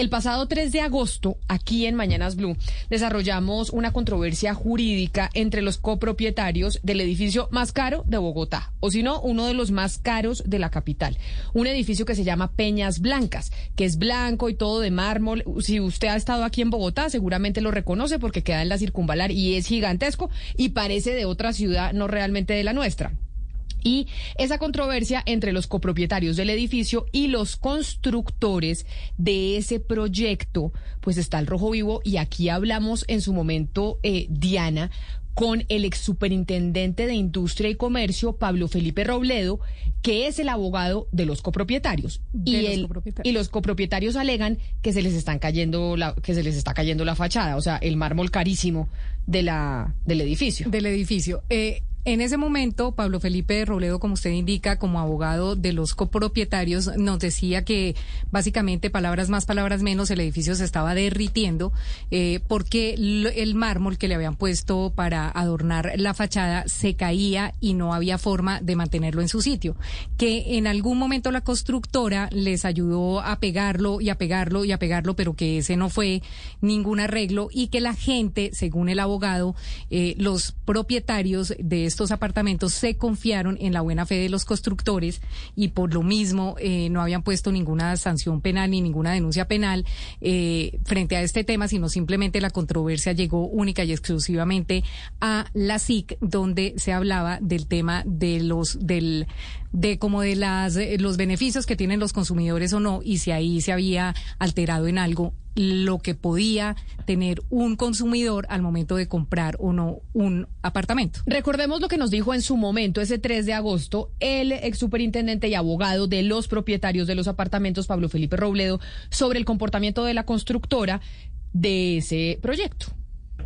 El pasado 3 de agosto, aquí en Mañanas Blue, desarrollamos una controversia jurídica entre los copropietarios del edificio más caro de Bogotá, o si no, uno de los más caros de la capital. Un edificio que se llama Peñas Blancas, que es blanco y todo de mármol. Si usted ha estado aquí en Bogotá, seguramente lo reconoce porque queda en la circunvalar y es gigantesco y parece de otra ciudad, no realmente de la nuestra. Y esa controversia entre los copropietarios del edificio y los constructores de ese proyecto, pues está el rojo vivo y aquí hablamos en su momento, eh, Diana, con el ex superintendente de Industria y Comercio, Pablo Felipe Robledo, que es el abogado de los copropietarios. y, los copropietarios. y los copropietarios alegan que se les están cayendo la, que se les está cayendo la fachada, o sea, el mármol carísimo de la, del edificio. Del edificio. Eh, en ese momento, Pablo Felipe Robledo, como usted indica, como abogado de los copropietarios, nos decía que básicamente, palabras más, palabras menos, el edificio se estaba derritiendo eh, porque el mármol que le habían puesto para adornar la fachada se caía y no había forma de mantenerlo en su sitio. Que en algún momento la constructora les ayudó a pegarlo y a pegarlo y a pegarlo, pero que ese no fue ningún arreglo y que la gente, según el abogado, eh, los propietarios de estos apartamentos se confiaron en la buena fe de los constructores y por lo mismo eh, no habían puesto ninguna sanción penal ni ninguna denuncia penal eh, frente a este tema, sino simplemente la controversia llegó única y exclusivamente a la SIC, donde se hablaba del tema de los del de como de las los beneficios que tienen los consumidores o no y si ahí se había alterado en algo lo que podía tener un consumidor al momento de comprar o no un apartamento. Recordemos lo que nos dijo en su momento, ese 3 de agosto, el ex superintendente y abogado de los propietarios de los apartamentos, Pablo Felipe Robledo, sobre el comportamiento de la constructora de ese proyecto.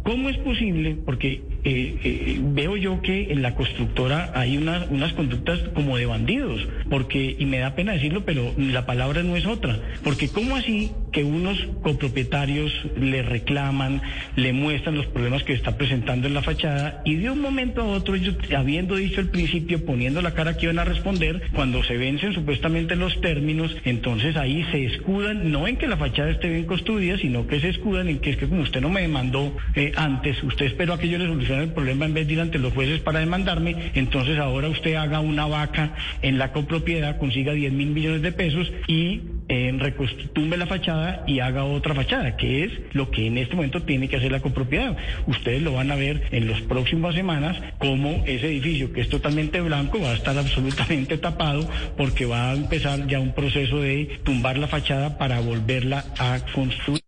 ¿Cómo es posible? Porque eh, eh, veo yo que en la constructora hay unas conductas como de bandidos, porque, y me da pena decirlo, pero la palabra no es otra, porque ¿cómo así que unos copropietarios le reclaman, le muestran los problemas que está presentando en la fachada y de un momento a otro ellos, habiendo dicho al principio, poniendo la cara que iban a responder, cuando se vencen supuestamente los términos, entonces ahí se escudan, no en que la fachada esté bien construida, sino que se escudan en que es que como usted no me demandó eh, antes, usted esperó a que yo le solucione el problema en vez de ir ante los jueces para demandarme, entonces ahora usted haga una vaca en la copropiedad, consiga 10 mil millones de pesos y eh, reconstruye la fachada y haga otra fachada, que es lo que en este momento tiene que hacer la copropiedad. Ustedes lo van a ver en las próximas semanas como ese edificio que es totalmente blanco va a estar absolutamente tapado porque va a empezar ya un proceso de tumbar la fachada para volverla a construir.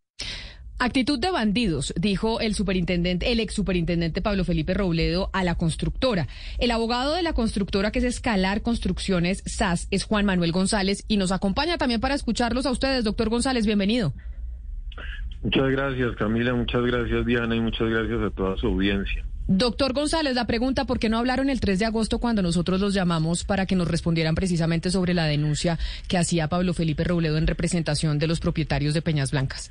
Actitud de bandidos, dijo el superintendente, el ex superintendente Pablo Felipe Robledo a la constructora. El abogado de la constructora que es Escalar Construcciones SAS es Juan Manuel González y nos acompaña también para escucharlos a ustedes. Doctor González, bienvenido. Muchas gracias Camila, muchas gracias Diana y muchas gracias a toda su audiencia. Doctor González, la pregunta, ¿por qué no hablaron el 3 de agosto cuando nosotros los llamamos para que nos respondieran precisamente sobre la denuncia que hacía Pablo Felipe Robledo en representación de los propietarios de Peñas Blancas?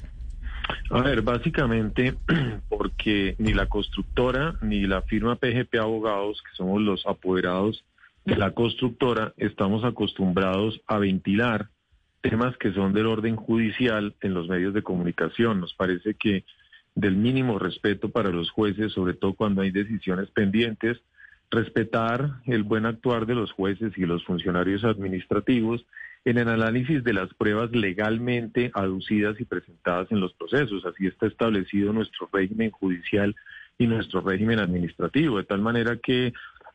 A ver, básicamente porque ni la constructora ni la firma PGP Abogados, que somos los apoderados de la constructora, estamos acostumbrados a ventilar temas que son del orden judicial en los medios de comunicación. Nos parece que del mínimo respeto para los jueces, sobre todo cuando hay decisiones pendientes, respetar el buen actuar de los jueces y los funcionarios administrativos en el análisis de las pruebas legalmente aducidas y presentadas en los procesos. Así está establecido nuestro régimen judicial y nuestro régimen administrativo, de tal manera que,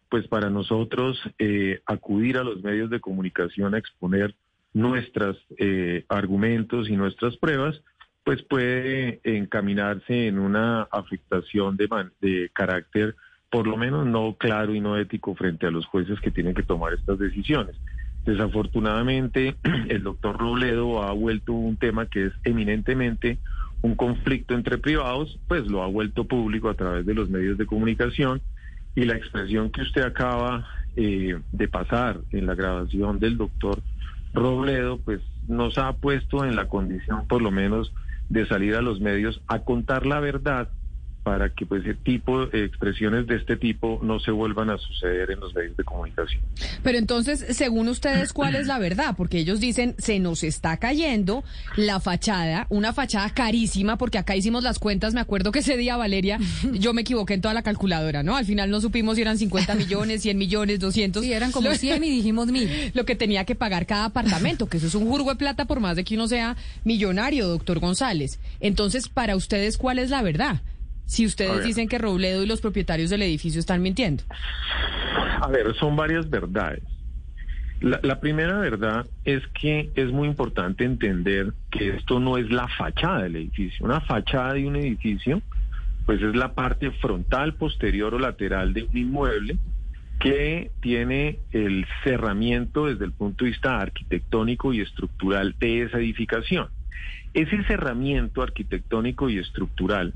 pues para nosotros, eh, acudir a los medios de comunicación a exponer nuestros eh, argumentos y nuestras pruebas, pues puede encaminarse en una afectación de, de carácter por lo menos no claro y no ético frente a los jueces que tienen que tomar estas decisiones. Desafortunadamente, el doctor Robledo ha vuelto un tema que es eminentemente un conflicto entre privados, pues lo ha vuelto público a través de los medios de comunicación. Y la expresión que usted acaba eh, de pasar en la grabación del doctor Robledo, pues nos ha puesto en la condición por lo menos de salir a los medios a contar la verdad para que pues ese tipo de expresiones de este tipo no se vuelvan a suceder en los medios de comunicación. Pero entonces, según ustedes, ¿cuál es la verdad? Porque ellos dicen, se nos está cayendo la fachada, una fachada carísima, porque acá hicimos las cuentas, me acuerdo que ese día, Valeria, yo me equivoqué en toda la calculadora, ¿no? Al final no supimos si eran 50 millones, 100 millones, 200. Sí, eran como 100 y dijimos mil. Lo que tenía que pagar cada apartamento, que eso es un jurgo de plata por más de que uno sea millonario, doctor González. Entonces, para ustedes, ¿cuál es la verdad? Si ustedes dicen que Robledo y los propietarios del edificio están mintiendo? A ver, son varias verdades. La, primera verdad es que es muy importante entender que esto no es la fachada del edificio. Una fachada de un edificio, pues es la parte frontal, posterior o lateral de un inmueble que tiene el cerramiento desde el punto de vista arquitectónico y estructural de esa edificación. Ese cerramiento arquitectónico y estructural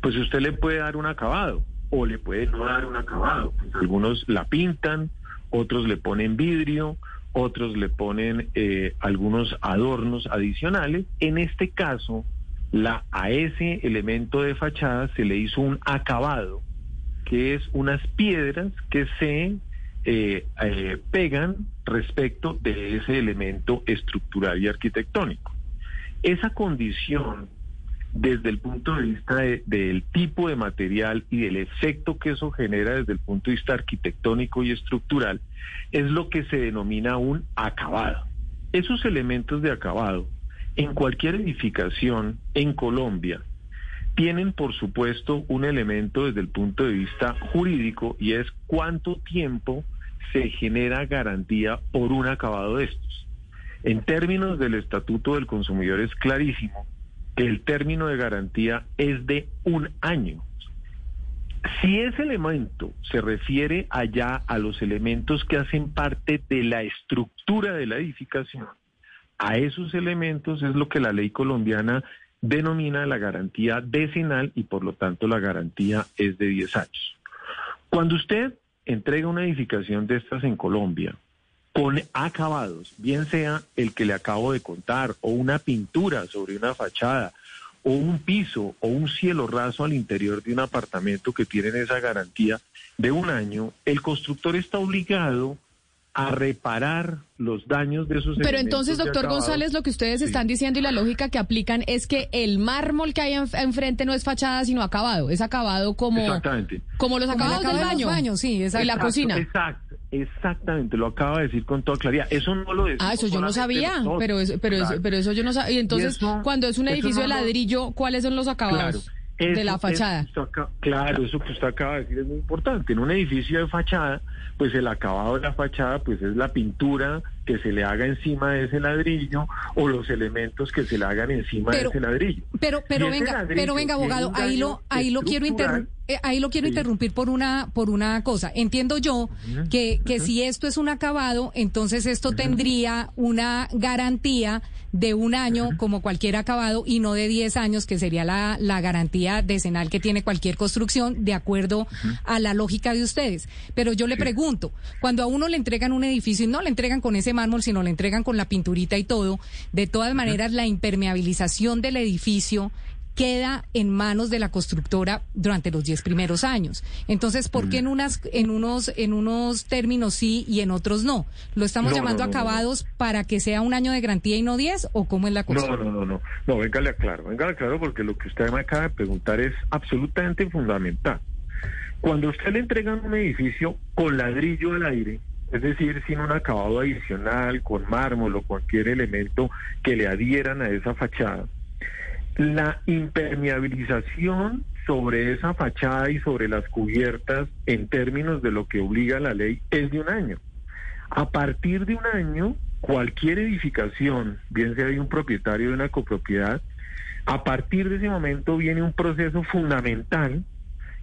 pues usted le puede dar un acabado o le puede no dar un acabado. Pues algunos la pintan, otros le ponen vidrio, otros le ponen eh, algunos adornos adicionales. En este caso, la, a ese elemento de fachada se le hizo un acabado, que es unas piedras que se eh, eh, pegan respecto de ese elemento estructural y arquitectónico. Esa condición desde el punto de vista del tipo de material y del efecto que eso genera desde el punto de vista arquitectónico y estructural, es lo que se denomina un acabado. Esos elementos de acabado en cualquier edificación en Colombia tienen, por supuesto, un elemento desde el punto de vista jurídico y es cuánto tiempo se genera garantía por un acabado de estos. En términos del Estatuto del Consumidor es clarísimo el término de garantía es de un año. Si ese elemento se refiere allá a los elementos que hacen parte de la estructura de la edificación, a esos elementos es lo que la ley colombiana denomina la garantía decenal y por lo tanto la garantía es de 10 años. Cuando usted entrega una edificación de estas en Colombia, con acabados, bien sea el que le acabo de contar, o una pintura sobre una fachada, o un piso, o un cielo raso al interior de un apartamento que tienen esa garantía de un año, el constructor está obligado a reparar los daños de esos Pero entonces, doctor González, lo que ustedes están diciendo y la lógica que aplican es que el mármol que hay enfrente no es fachada, sino acabado. Es acabado como, como los acabados del baño. baño sí, en la cocina. Exacto. Exactamente, lo acaba de decir con toda claridad. Eso no lo decimos. Ah, eso yo no sabía, pero, pero, pero eso yo no sabía. Y entonces, cuando es un edificio de ladrillo, ¿cuáles son los acabados? de la fachada. claro, eso que usted acaba de decir es muy importante. En un edificio de fachada, pues el acabado de la fachada, pues es la pintura que se le haga encima de ese ladrillo o los elementos que se le hagan encima de ese ladrillo. Pero, pero venga, pero venga, abogado, ahí lo, ahí lo quiero interrumpir. Eh, ahí lo quiero interrumpir por una por una cosa. Entiendo yo que, que si esto es un acabado, entonces esto tendría una garantía de un año como cualquier acabado y no de 10 años, que sería la, la garantía decenal que tiene cualquier construcción, de acuerdo a la lógica de ustedes. Pero yo le pregunto, cuando a uno le entregan un edificio y no le entregan con ese mármol, sino le entregan con la pinturita y todo, de todas maneras la impermeabilización del edificio queda en manos de la constructora durante los 10 primeros años. Entonces, ¿por qué en unas en unos en unos términos sí y en otros no? ¿Lo estamos llamando acabados para que sea un año de garantía y no 10 o cómo es la cosa? No, no, no, no. No, véngale aclaro, véngale aclaro porque lo que usted me acaba de preguntar es absolutamente fundamental. Cuando usted le entrega un edificio con ladrillo al aire, es decir, sin un acabado adicional, con mármol o cualquier elemento que le adhieran a esa fachada, la impermeabilización sobre esa fachada y sobre las cubiertas en términos de lo que obliga la ley es de un año. A partir de un año, cualquier edificación, bien sea de un propietario de una copropiedad, a partir de ese momento viene un proceso fundamental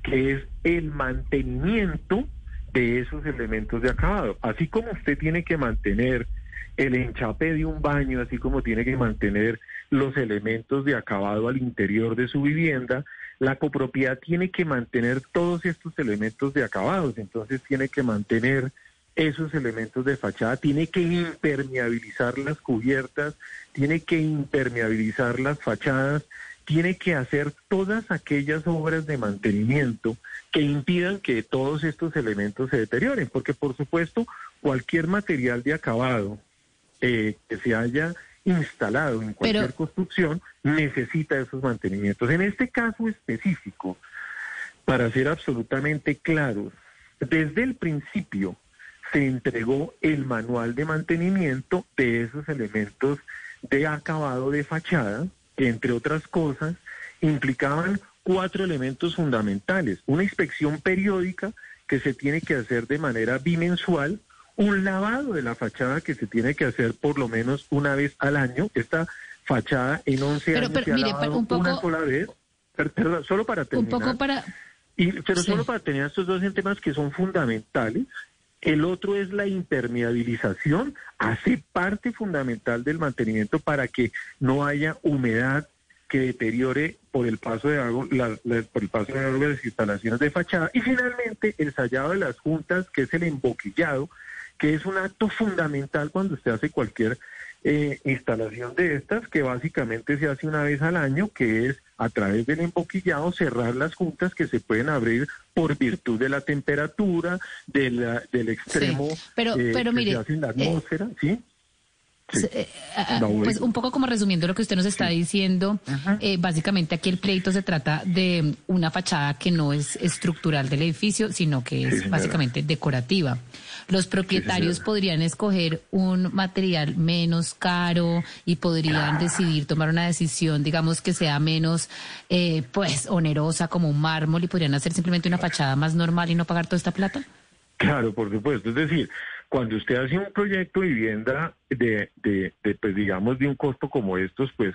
que es el mantenimiento de esos elementos de acabado. Así como usted tiene que mantener el enchape de un baño, así como tiene que mantener los elementos de acabado al interior de su vivienda, la copropiedad tiene que mantener todos estos elementos de acabados, entonces tiene que mantener esos elementos de fachada, tiene que impermeabilizar las cubiertas, tiene que impermeabilizar las fachadas tiene que hacer todas aquellas obras de mantenimiento que impidan que todos estos elementos se deterioren, porque por supuesto cualquier material de acabado eh, que se haya instalado en cualquier construcción necesita esos mantenimientos. En este caso específico, para ser absolutamente claros, desde el principio se entregó el manual de mantenimiento de esos elementos de acabado de fachada, que entre otras cosas implicaban cuatro elementos fundamentales. Una inspección periódica que se tiene que hacer de manera bimensual, un lavado de la fachada que se tiene que hacer por lo menos una vez al año. Esta fachada en 11 años se ha lavado una sola vez. Perdón, solo para terminar. Un poco para... Y, pero solo para tener estos dos temas que son fundamentales. El otro es la impermeabilización, hace parte fundamental del mantenimiento para que no haya humedad que deteriore por el paso de agua, por el paso de agua las instalaciones de fachada. Y finalmente el sellado de las juntas, que es el emboquillado, que es un acto fundamental cuando usted hace cualquier eh, instalación de estas, que básicamente se hace una vez al año, que es a través del emboquillado cerrar las juntas que se pueden abrir por virtud de la temperatura, de del extremo pero, eh, pero mire, en la atmósfera, ¿sí? Eh, pues un poco como resumiendo lo que usted nos está diciendo, eh, básicamente aquí el pleito se trata de una fachada que no es estructural del edificio, sino que es básicamente decorativa. Los propietarios podrían escoger un material menos caro y podrían decidir tomar una decisión, digamos, que sea menos, eh, pues, onerosa como un mármol y podrían hacer simplemente una fachada más normal y no pagar toda esta plata. Claro, por supuesto. Es decir, cuando usted hace un proyecto de vivienda de, de, pues digamos, de un costo como estos, pues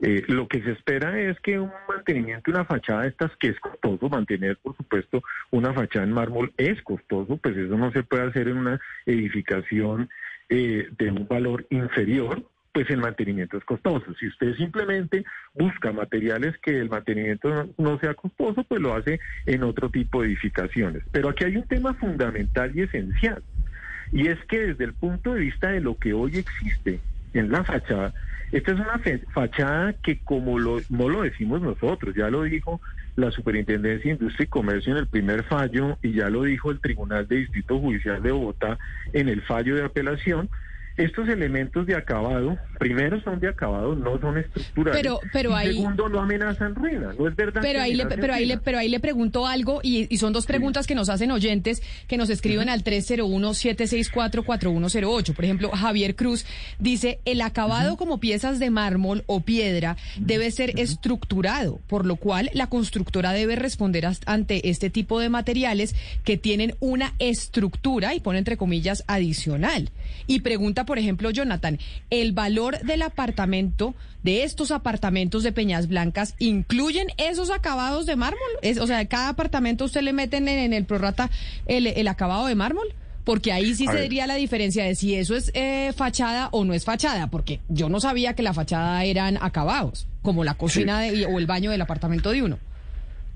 eh, lo que se espera es que un mantenimiento, una fachada de estas, que es costoso, mantener, por supuesto, una fachada en mármol es costoso, pues eso no se puede hacer en una edificación eh, de un valor inferior, pues el mantenimiento es costoso. Si usted simplemente busca materiales que el mantenimiento no, sea costoso, pues lo hace en otro tipo de edificaciones. Pero aquí hay un tema fundamental y esencial. Y es que desde el punto de vista de lo que hoy existe en la fachada, esta es una fachada que como lo, no lo decimos nosotros, ya lo dijo la Superintendencia de Industria y Comercio en el primer fallo y ya lo dijo el Tribunal de Distrito Judicial de Bogotá en el fallo de apelación, estos elementos de acabado, primero son de acabado, no son estructurales. Pero, pero y segundo, no amenazan ruina, no es verdad. Pero ahí, le, pero ahí, le, pero ahí le pregunto algo, y, son dos preguntas que nos hacen oyentes que nos escriben al 301-764-4108. Por ejemplo, Javier Cruz dice, el acabado como piezas de mármol o piedra debe ser estructurado, por lo cual la constructora debe responder ante este tipo de materiales que tienen una estructura, y pone entre comillas, adicional. Y pregunta por ejemplo, Jonathan, el valor del apartamento, de estos apartamentos de Peñas Blancas, ¿incluyen esos acabados de mármol? Es, o sea, cada apartamento usted le meten en, el prorata el, acabado de mármol? Porque ahí sí se diría la diferencia de si eso es eh, fachada o no es fachada, porque yo no sabía que la fachada eran acabados, como la cocina o el baño del apartamento de uno.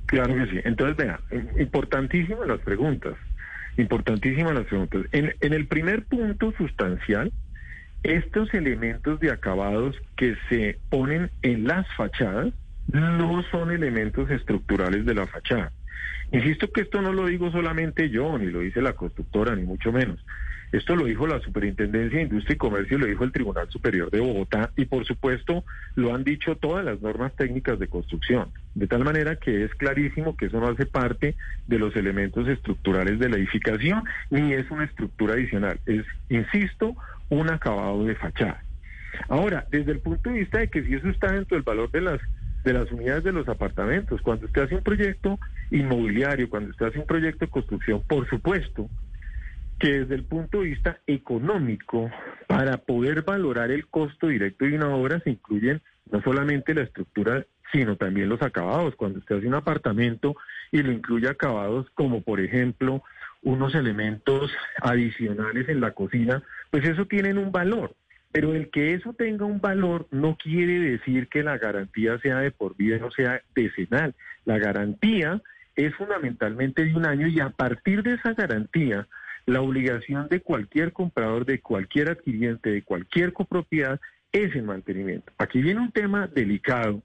Claro que sí. Entonces, vea, importantísimas las preguntas. Importantísimas las preguntas. En, en el primer punto sustancial, estos elementos de acabados que se ponen en las fachadas no son elementos estructurales de la fachada. Insisto que esto no lo digo solamente yo, ni lo dice la constructora, ni mucho menos. Esto lo dijo la Superintendencia de Industria y Comercio lo dijo el Tribunal Superior de Bogotá y por supuesto lo han dicho todas las normas técnicas de construcción. De tal manera que es clarísimo que eso no hace parte de los elementos estructurales de la edificación ni es una estructura adicional. Es, insisto, un acabado de fachada. Ahora, desde el punto de vista de que si eso está dentro del valor de las de las unidades de los apartamentos, cuando usted hace un proyecto inmobiliario, cuando usted hace un proyecto de construcción, por supuesto, que desde el punto de vista económico, para poder valorar el costo directo de una obra, se incluyen no solamente la estructura, sino también los acabados. Cuando usted hace un apartamento y lo incluye acabados como, por ejemplo, unos elementos adicionales en la cocina, pues eso tiene un valor. Pero el que eso tenga un valor no quiere decir que la garantía sea de por vida, no sea decenal. La garantía es fundamentalmente de un año y a partir de esa garantía la obligación de cualquier comprador, de cualquier adquiriente, de cualquier copropiedad es el mantenimiento. Aquí viene un tema delicado,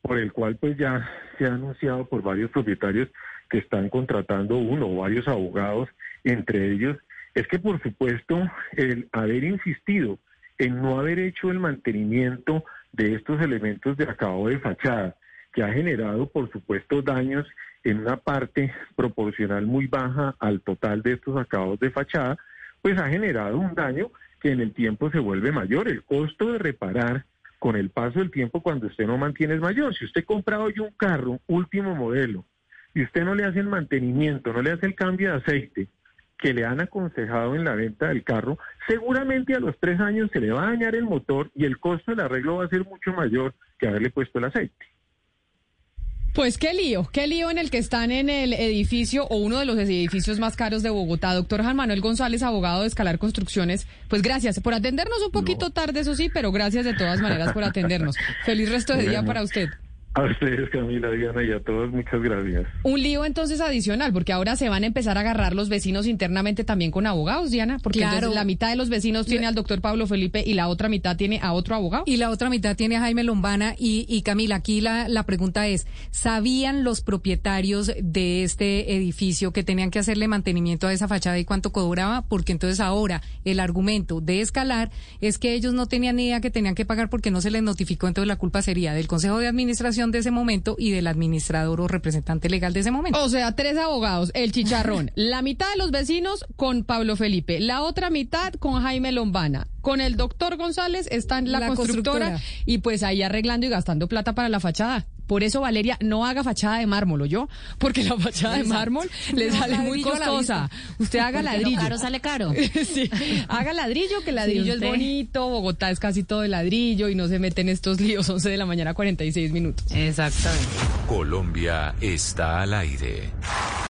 por el cual pues ya se ha anunciado por varios propietarios que están contratando uno o varios abogados, entre ellos, es que por supuesto el haber insistido en no haber hecho el mantenimiento de estos elementos de acabado de fachada, que ha generado por supuesto daños en una parte proporcional muy baja al total de estos acabados de fachada, pues ha generado un daño que en el tiempo se vuelve mayor. El costo de reparar con el paso del tiempo cuando usted no mantiene es mayor. Si usted compra hoy un carro último modelo y usted no le hace el mantenimiento, no le hace el cambio de aceite que le han aconsejado en la venta del carro, seguramente a los tres años se le va a dañar el motor y el costo del arreglo va a ser mucho mayor que haberle puesto el aceite. Pues qué lío, qué lío en el que están en el edificio o uno de los edificios más caros de Bogotá. Doctor Juan Manuel González, abogado de Escalar Construcciones, pues gracias por atendernos un poquito tarde, eso sí, pero gracias de todas maneras por atendernos. Feliz resto de día para usted. A ustedes, Camila, Diana, y a todos, muchas gracias. Un lío entonces adicional, porque ahora se van a empezar a agarrar los vecinos internamente también con abogados, Diana, porque la mitad de los vecinos tiene al doctor Pablo Felipe y la otra mitad tiene a otro abogado. Y la otra mitad tiene a Jaime Lombana. Y, y Camila, aquí la, la pregunta es, ¿sabían los propietarios de este edificio que tenían que hacerle mantenimiento a esa fachada y cuánto cobraba? Porque entonces ahora el argumento de escalar es que ellos no tenían ni idea que tenían que pagar porque no se les notificó, entonces la culpa sería del Consejo de Administración de ese momento y del administrador o representante legal de ese momento. O sea, tres abogados, el chicharrón, la mitad de los vecinos con Pablo Felipe, la otra mitad con Jaime Lombana, con el doctor González está en la, constructora, y pues ahí arreglando y gastando plata para la fachada. Por eso, Valeria, no haga fachada de mármol, yo, porque la fachada de mármol le sale muy costosa. Usted haga ladrillo. caro sale caro. sí, haga ladrillo, que ladrillo es bonito. Bogotá es casi todo de ladrillo y no se mete en estos líos. 11 de la mañana, 46 minutos. Exactamente. Colombia está al aire.